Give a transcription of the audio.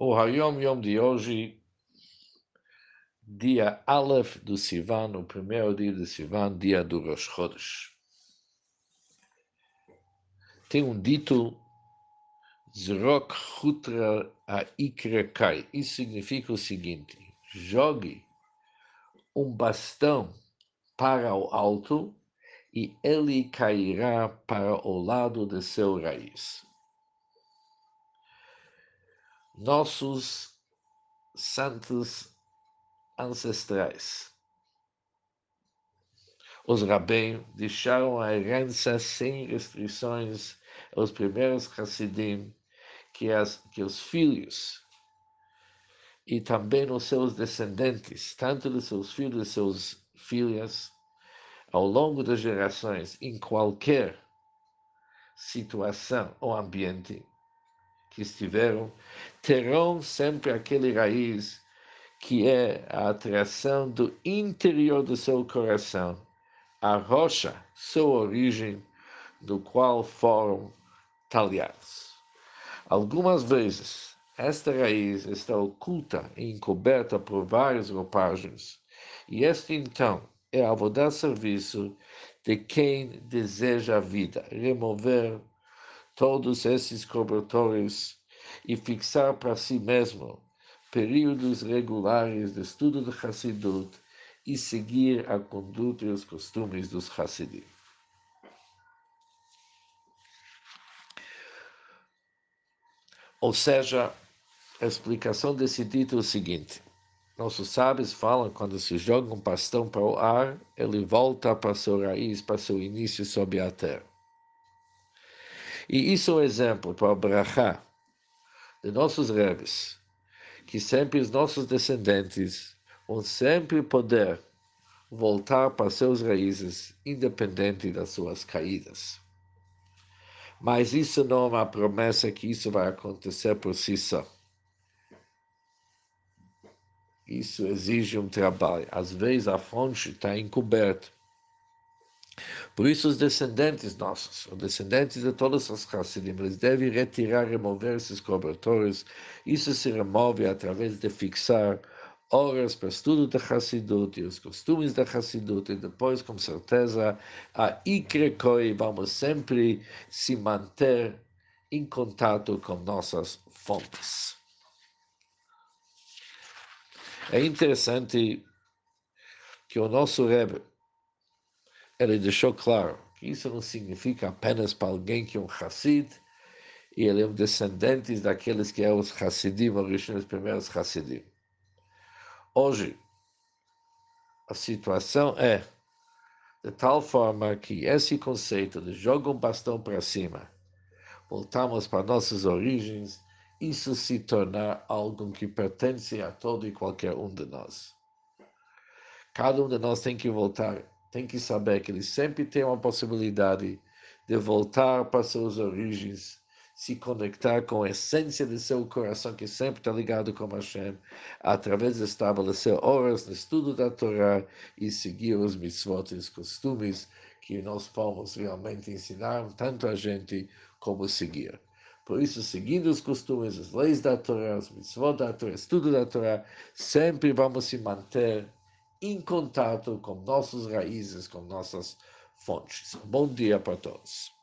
O Hayom Yom de hoje, dia Aleph do Sivan, o primeiro dia do Sivan, dia do Rosh Chodesh. Tem um dito, Zrok Hutra Aikrekai. Isso significa o seguinte, jogue um bastão para o alto e ele cairá para o lado de seu raiz nossos santos ancestrais. Os rabeiros deixaram a herança sem restrições aos primeiros Hassidim, que, as, que os filhos e também os seus descendentes, tanto dos seus filhos e suas filhas, ao longo das gerações, em qualquer situação ou ambiente, que estiveram, terão sempre aquele raiz que é a atração do interior do seu coração, a rocha, sua origem, do qual foram talhados. Algumas vezes, esta raiz está oculta e encoberta por várias roupagens, e este então é a dar serviço de quem deseja a vida, remover todos esses cobertores e fixar para si mesmo períodos regulares de estudo de Hassidut e seguir a conduta e os costumes dos Hassidim. Ou seja, a explicação desse dito é o seguinte: nossos sábios falam quando se joga um bastão para o ar, ele volta para sua raiz, para seu início sob a terra. E isso é um exemplo para o Brachá de nossos rebes, que sempre os nossos descendentes vão sempre poder voltar para seus raízes, independente das suas caídas. Mas isso não é uma promessa que isso vai acontecer por si só. Isso exige um trabalho. Às vezes a fonte está encoberta. Por isso, os descendentes nossos, os descendentes de todos os Hassidim, eles devem retirar, remover esses cobertores. Isso se remove através de fixar horas para estudo da Hassidut e os costumes da Hassidut, e depois, com certeza, a Ikrekoi, vamos sempre se manter em contato com nossas fontes. É interessante que o nosso Rebbe, ele deixou claro que isso não significa apenas para alguém que é um Hassid, e ele é um descendente daqueles que eram os Hassidim, os primeiros Hassidim. Hoje, a situação é de tal forma que esse conceito de joga um bastão para cima, voltamos para nossas origens, isso se tornar algo que pertence a todo e qualquer um de nós. Cada um de nós tem que voltar tem que saber que ele sempre tem uma possibilidade de voltar para suas origens, se conectar com a essência de seu coração, que sempre está ligado com Hashem, através de estabelecer horas no estudo da Torá e seguir os mitzvot e os costumes que nós fomos realmente ensinar tanto a gente como seguir. Por isso, seguindo os costumes, as leis da Torá, os mitzvot da Torá, estudo da Torá, sempre vamos se manter em contato com nossas raízes, com nossas fontes. Bom dia para todos.